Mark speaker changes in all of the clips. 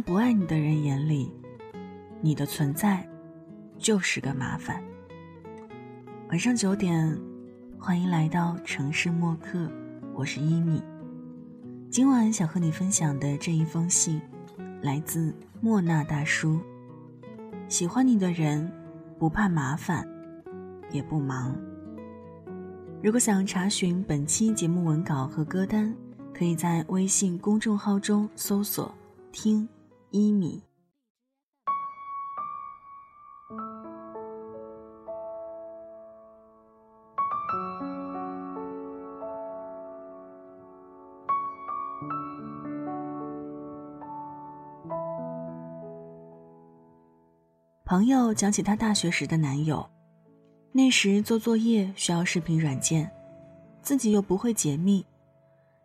Speaker 1: 不爱你的人眼里，你的存在就是个麻烦。晚上九点，欢迎来到城市默客，我是伊米。今晚想和你分享的这一封信，来自莫那大叔。喜欢你的人，不怕麻烦，也不忙。如果想查询本期节目文稿和歌单，可以在微信公众号中搜索“听一米”。朋友讲起她大学时的男友，那时做作业需要视频软件，自己又不会解密，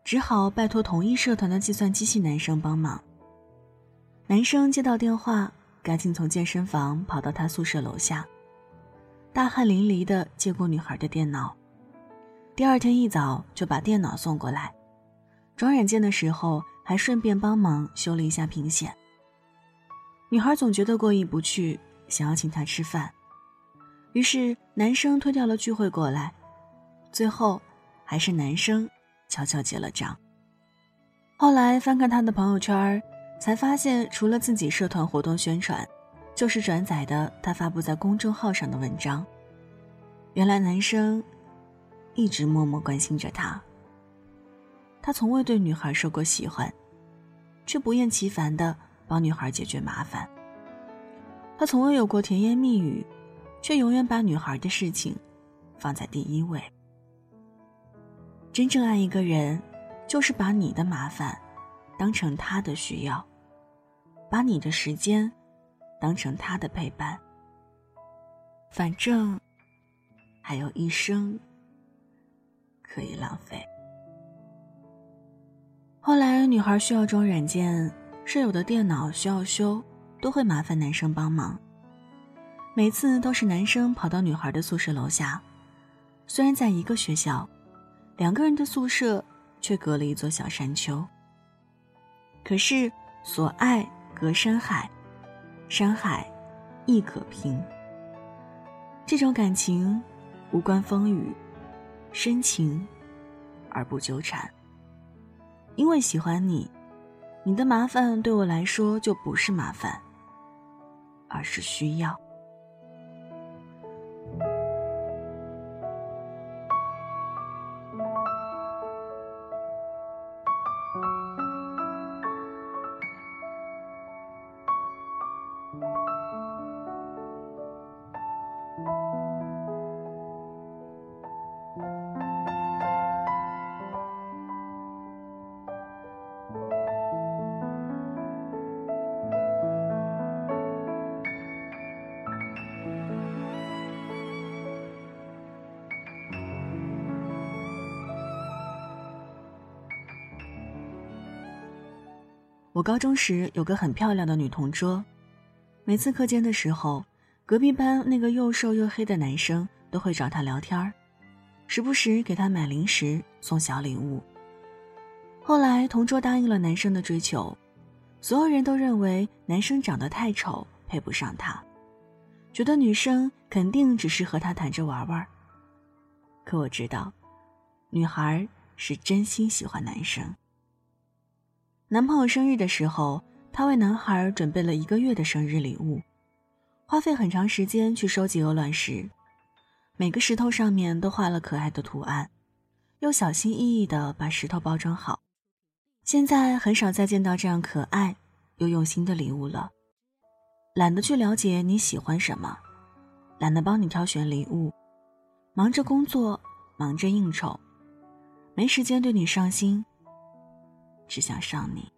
Speaker 1: 只好拜托同一社团的计算机系男生帮忙。男生接到电话，赶紧从健身房跑到他宿舍楼下，大汗淋漓的接过女孩的电脑。第二天一早就把电脑送过来，装软件的时候还顺便帮忙修了一下屏显。女孩总觉得过意不去。想要请他吃饭，于是男生推掉了聚会过来，最后还是男生悄悄结了账。后来翻看他的朋友圈，才发现除了自己社团活动宣传，就是转载的他发布在公众号上的文章。原来男生一直默默关心着她。他从未对女孩说过喜欢，却不厌其烦的帮女孩解决麻烦。他从未有过甜言蜜语，却永远把女孩的事情放在第一位。真正爱一个人，就是把你的麻烦当成他的需要，把你的时间当成他的陪伴。反正还有一生可以浪费。后来，女孩需要装软件，舍友的电脑需要修。都会麻烦男生帮忙，每次都是男生跑到女孩的宿舍楼下。虽然在一个学校，两个人的宿舍却隔了一座小山丘。可是所爱隔山海，山海亦可平。这种感情无关风雨，深情而不纠缠。因为喜欢你，你的麻烦对我来说就不是麻烦。而是需要。我高中时有个很漂亮的女同桌，每次课间的时候，隔壁班那个又瘦又黑的男生都会找她聊天儿，时不时给她买零食、送小礼物。后来同桌答应了男生的追求，所有人都认为男生长得太丑，配不上她，觉得女生肯定只是和他谈着玩玩。可我知道，女孩是真心喜欢男生。男朋友生日的时候，她为男孩准备了一个月的生日礼物，花费很长时间去收集鹅卵石，每个石头上面都画了可爱的图案，又小心翼翼地把石头包装好。现在很少再见到这样可爱又用心的礼物了，懒得去了解你喜欢什么，懒得帮你挑选礼物，忙着工作，忙着应酬，没时间对你上心。只想上你。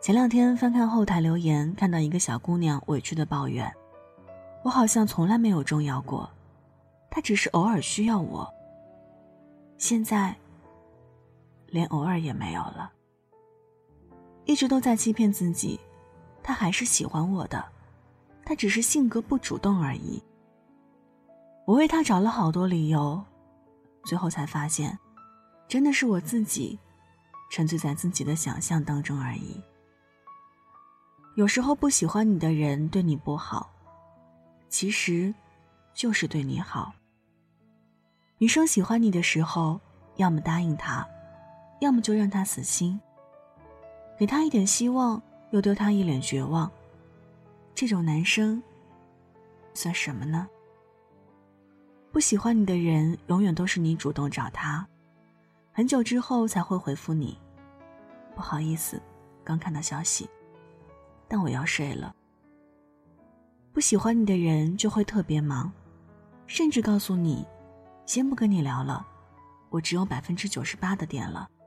Speaker 1: 前两天翻看后台留言，看到一个小姑娘委屈的抱怨：“我好像从来没有重要过，他只是偶尔需要我。现在，连偶尔也没有了。一直都在欺骗自己，他还是喜欢我的，他只是性格不主动而已。我为他找了好多理由，最后才发现，真的是我自己。”沉醉在自己的想象当中而已。有时候不喜欢你的人对你不好，其实就是对你好。女生喜欢你的时候，要么答应他，要么就让他死心。给他一点希望，又丢他一脸绝望。这种男生算什么呢？不喜欢你的人，永远都是你主动找他，很久之后才会回复你。不好意思，刚看到消息，但我要睡了。不喜欢你的人就会特别忙，甚至告诉你，先不跟你聊了，我只有百分之九十八的电了。《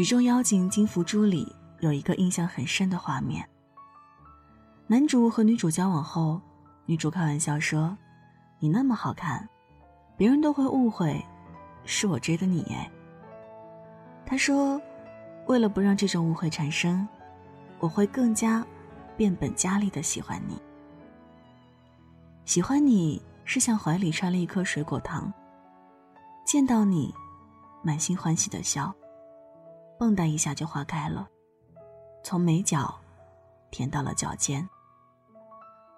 Speaker 1: 举重妖精金福珠》里有一个印象很深的画面。男主和女主交往后，女主开玩笑说：“你那么好看，别人都会误会是我追的你。”哎，他说：“为了不让这种误会产生，我会更加变本加厉的喜欢你。喜欢你是像怀里揣了一颗水果糖，见到你，满心欢喜的笑。”蹦跶一下就化开了，从眉角甜到了脚尖。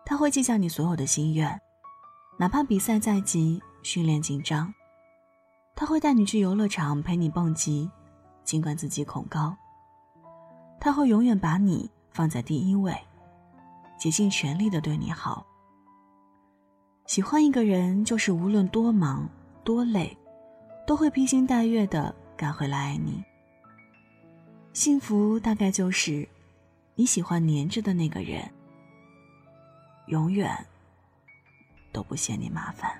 Speaker 1: 他会记下你所有的心愿，哪怕比赛在即，训练紧张。他会带你去游乐场陪你蹦极，尽管自己恐高。他会永远把你放在第一位，竭尽全力的对你好。喜欢一个人，就是无论多忙多累，都会披星戴月的赶回来爱你。幸福大概就是你喜欢黏着的那个人，永远都不嫌你麻烦。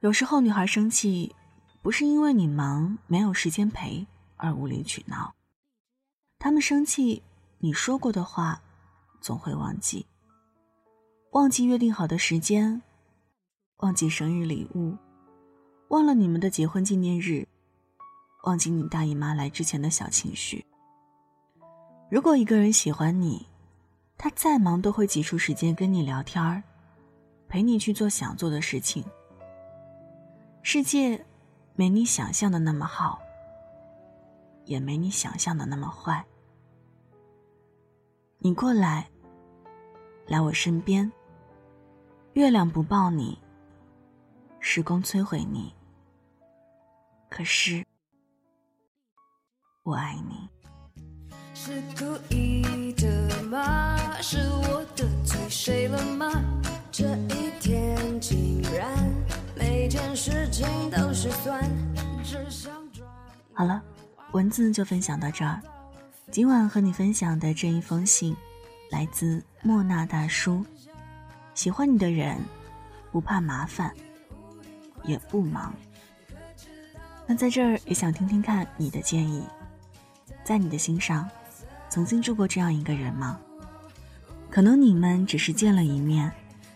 Speaker 1: 有时候，女孩生气，不是因为你忙没有时间陪而无理取闹。他们生气，你说过的话，总会忘记。忘记约定好的时间，忘记生日礼物，忘了你们的结婚纪念日，忘记你大姨妈来之前的小情绪。如果一个人喜欢你，他再忙都会挤出时间跟你聊天儿，陪你去做想做的事情。世界没你想象的那么好，也没你想象的那么坏。你过来，来我身边。月亮不抱你，时光摧毁你。可是，我爱你。是故意的吗？是我得罪谁了吗？好了，文字就分享到这儿。今晚和你分享的这一封信，来自莫那大叔。喜欢你的人，不怕麻烦，也不忙。那在这儿也想听听看你的建议，在你的心上，曾经住过这样一个人吗？可能你们只是见了一面，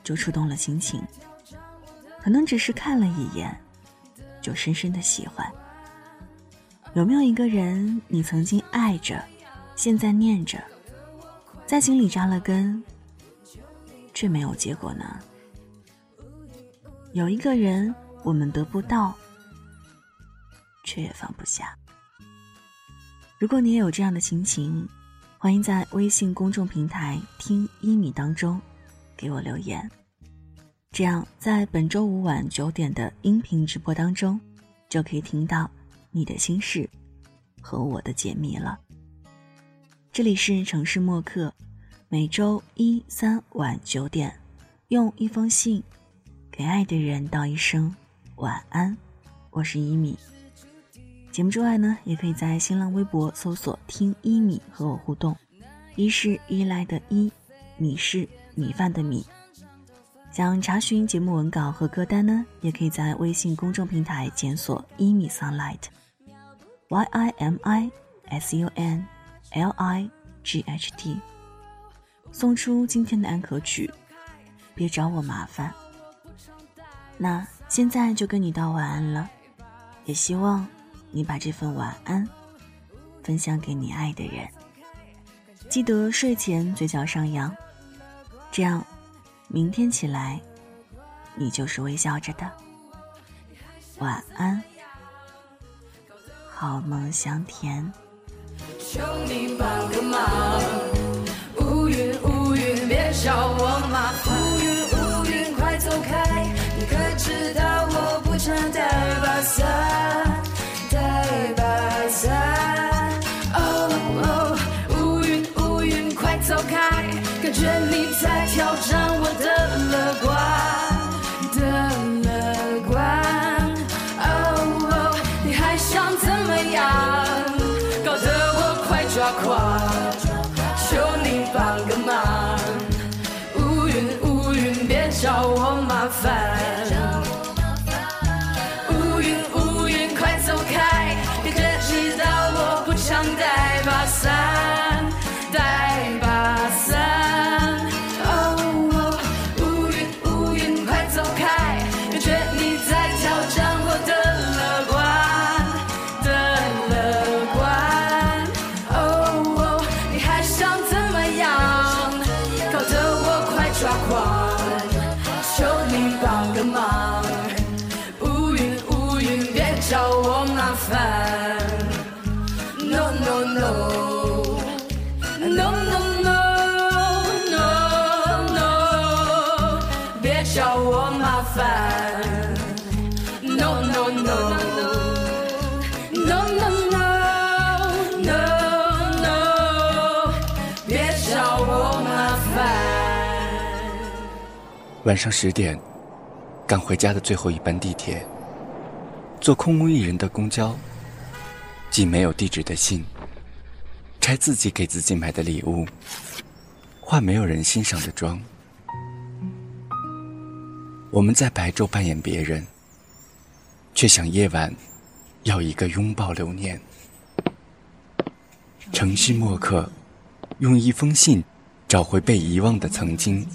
Speaker 1: 就触动了心情。可能只是看了一眼，就深深的喜欢。有没有一个人你曾经爱着，现在念着，在心里扎了根，却没有结果呢？有一个人我们得不到，却也放不下。如果你也有这样的心情，欢迎在微信公众平台“听一米”当中给我留言。这样，在本周五晚九点的音频直播当中，就可以听到你的心事和我的解密了。这里是城市默客，每周一、三晚九点，用一封信给爱的人道一声晚安。
Speaker 2: 我是一米。节目之外呢，也可以在新浪微博搜索“听一米”和我互动。一是依赖的依，米是米饭的米。想查询节目文稿和歌单呢，也可以在微信公众平台检索“一米 sunlight”，Y I M I S U N L I G H T，送出今天的安可曲，别找我麻烦。那现在就跟你道晚安了，也希望你把这份晚安分享给你爱的人。记得睡前嘴角上扬，这样，明天起来，你就是微笑着的。晚安，好梦香甜。求你帮个忙，乌云乌云别找别找我麻烦。
Speaker 3: 晚上十点，赶回家的最后一班地铁，坐空无一人的公交，寄没有地址的信，拆自己给自己买的礼物，化没有人欣赏的妆。我们在白昼扮演别人，却想夜晚要一个拥抱留念。城市墨客，用一封信找回被遗忘的曾经。